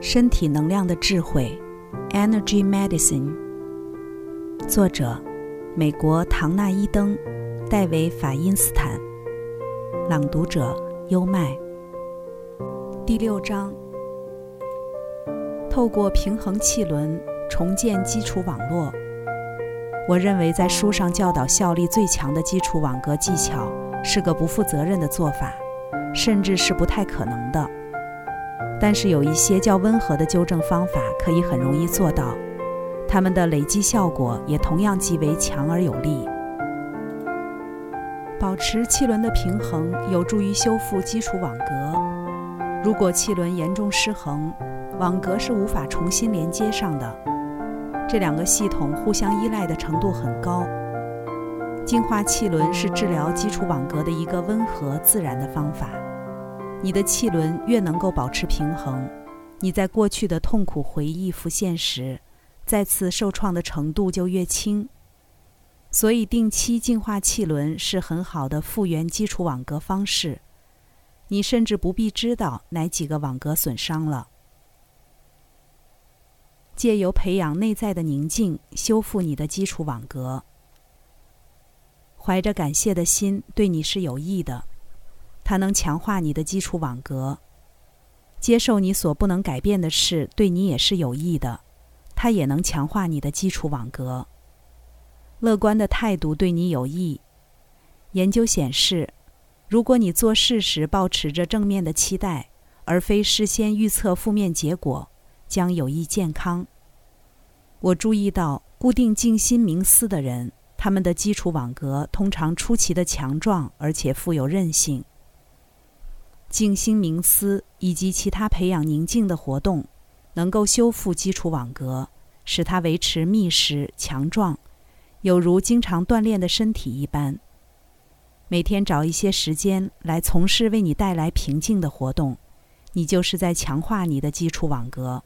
身体能量的智慧，Energy Medicine。作者：美国唐纳伊登、戴维法因斯坦。朗读者：优麦。第六章：透过平衡气轮重建基础网络。我认为，在书上教导效力最强的基础网格技巧是个不负责任的做法，甚至是不太可能的。但是有一些较温和的纠正方法可以很容易做到，它们的累积效果也同样极为强而有力。保持气轮的平衡有助于修复基础网格。如果气轮严重失衡，网格是无法重新连接上的。这两个系统互相依赖的程度很高。净化气轮是治疗基础网格的一个温和自然的方法。你的气轮越能够保持平衡，你在过去的痛苦回忆浮现时，再次受创的程度就越轻。所以，定期净化气轮是很好的复原基础网格方式。你甚至不必知道哪几个网格损伤了。借由培养内在的宁静，修复你的基础网格。怀着感谢的心，对你是有益的。它能强化你的基础网格。接受你所不能改变的事，对你也是有益的。它也能强化你的基础网格。乐观的态度对你有益。研究显示，如果你做事时保持着正面的期待，而非事先预测负面结果。将有益健康。我注意到，固定静心冥思的人，他们的基础网格通常出奇的强壮，而且富有韧性。静心冥思以及其他培养宁静的活动，能够修复基础网格，使它维持密实强壮，有如经常锻炼的身体一般。每天找一些时间来从事为你带来平静的活动，你就是在强化你的基础网格。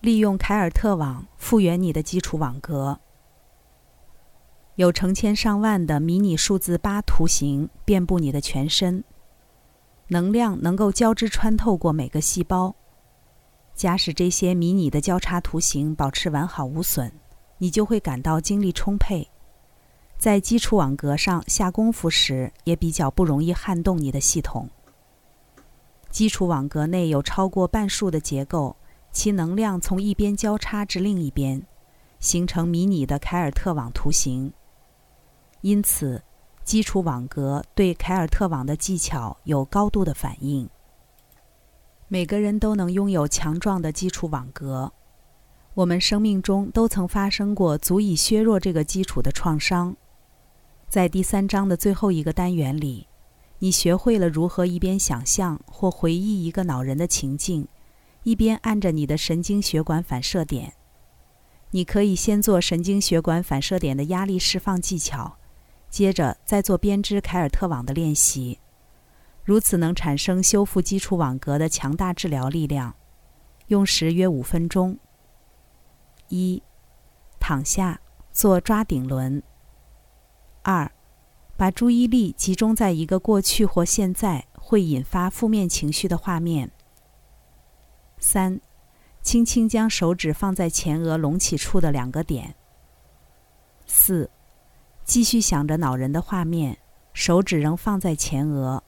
利用凯尔特网复原你的基础网格。有成千上万的迷你数字八图形遍布你的全身，能量能够交织穿透过每个细胞。假使这些迷你的交叉图形保持完好无损，你就会感到精力充沛。在基础网格上下功夫时，也比较不容易撼动你的系统。基础网格内有超过半数的结构。其能量从一边交叉至另一边，形成迷你的凯尔特网图形。因此，基础网格对凯尔特网的技巧有高度的反应。每个人都能拥有强壮的基础网格。我们生命中都曾发生过足以削弱这个基础的创伤。在第三章的最后一个单元里，你学会了如何一边想象或回忆一个恼人的情境。一边按着你的神经血管反射点，你可以先做神经血管反射点的压力释放技巧，接着再做编织凯尔特网的练习。如此能产生修复基础网格的强大治疗力量。用时约五分钟。一，躺下做抓顶轮。二，把注意力集中在一个过去或现在会引发负面情绪的画面。三，轻轻将手指放在前额隆起处的两个点。四，继续想着恼人的画面，手指仍放在前额，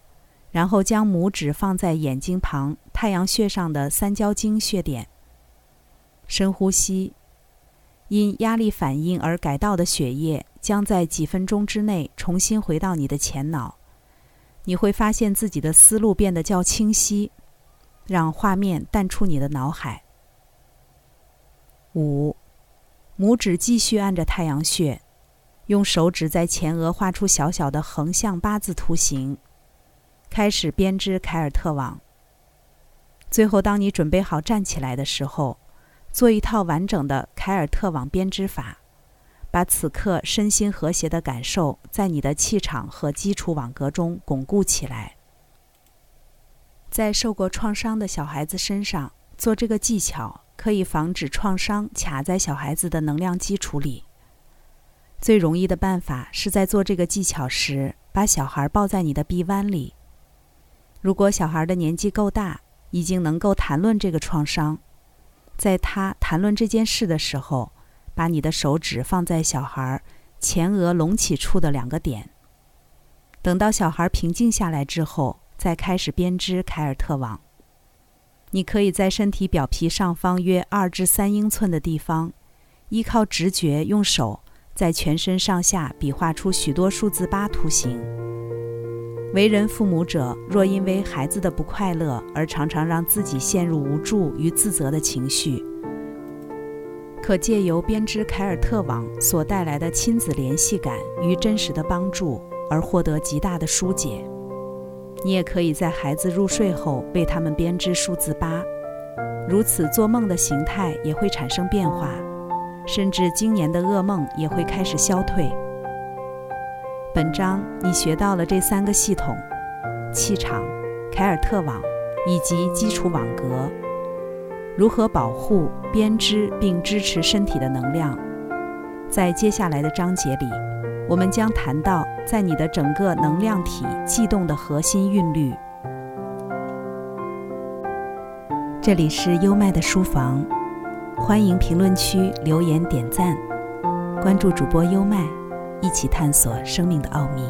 然后将拇指放在眼睛旁太阳穴上的三焦经穴点。深呼吸，因压力反应而改道的血液将在几分钟之内重新回到你的前脑，你会发现自己的思路变得较清晰。让画面淡出你的脑海。五，拇指继续按着太阳穴，用手指在前额画出小小的横向八字图形，开始编织凯尔特网。最后，当你准备好站起来的时候，做一套完整的凯尔特网编织法，把此刻身心和谐的感受在你的气场和基础网格中巩固起来。在受过创伤的小孩子身上做这个技巧，可以防止创伤卡在小孩子的能量基础里。最容易的办法是在做这个技巧时，把小孩抱在你的臂弯里。如果小孩的年纪够大，已经能够谈论这个创伤，在他谈论这件事的时候，把你的手指放在小孩前额隆起处的两个点。等到小孩平静下来之后，再开始编织凯尔特网。你可以在身体表皮上方约二至三英寸的地方，依靠直觉用手在全身上下比划出许多数字八图形。为人父母者，若因为孩子的不快乐而常常让自己陷入无助与自责的情绪，可借由编织凯尔特网所带来的亲子联系感与真实的帮助而获得极大的疏解。你也可以在孩子入睡后为他们编织数字八，如此做梦的形态也会产生变化，甚至今年的噩梦也会开始消退。本章你学到了这三个系统：气场、凯尔特网以及基础网格，如何保护、编织并支持身体的能量。在接下来的章节里，我们将谈到在你的整个能量体悸动的核心韵律。这里是优麦的书房，欢迎评论区留言点赞，关注主播优麦。一起探索生命的奥秘。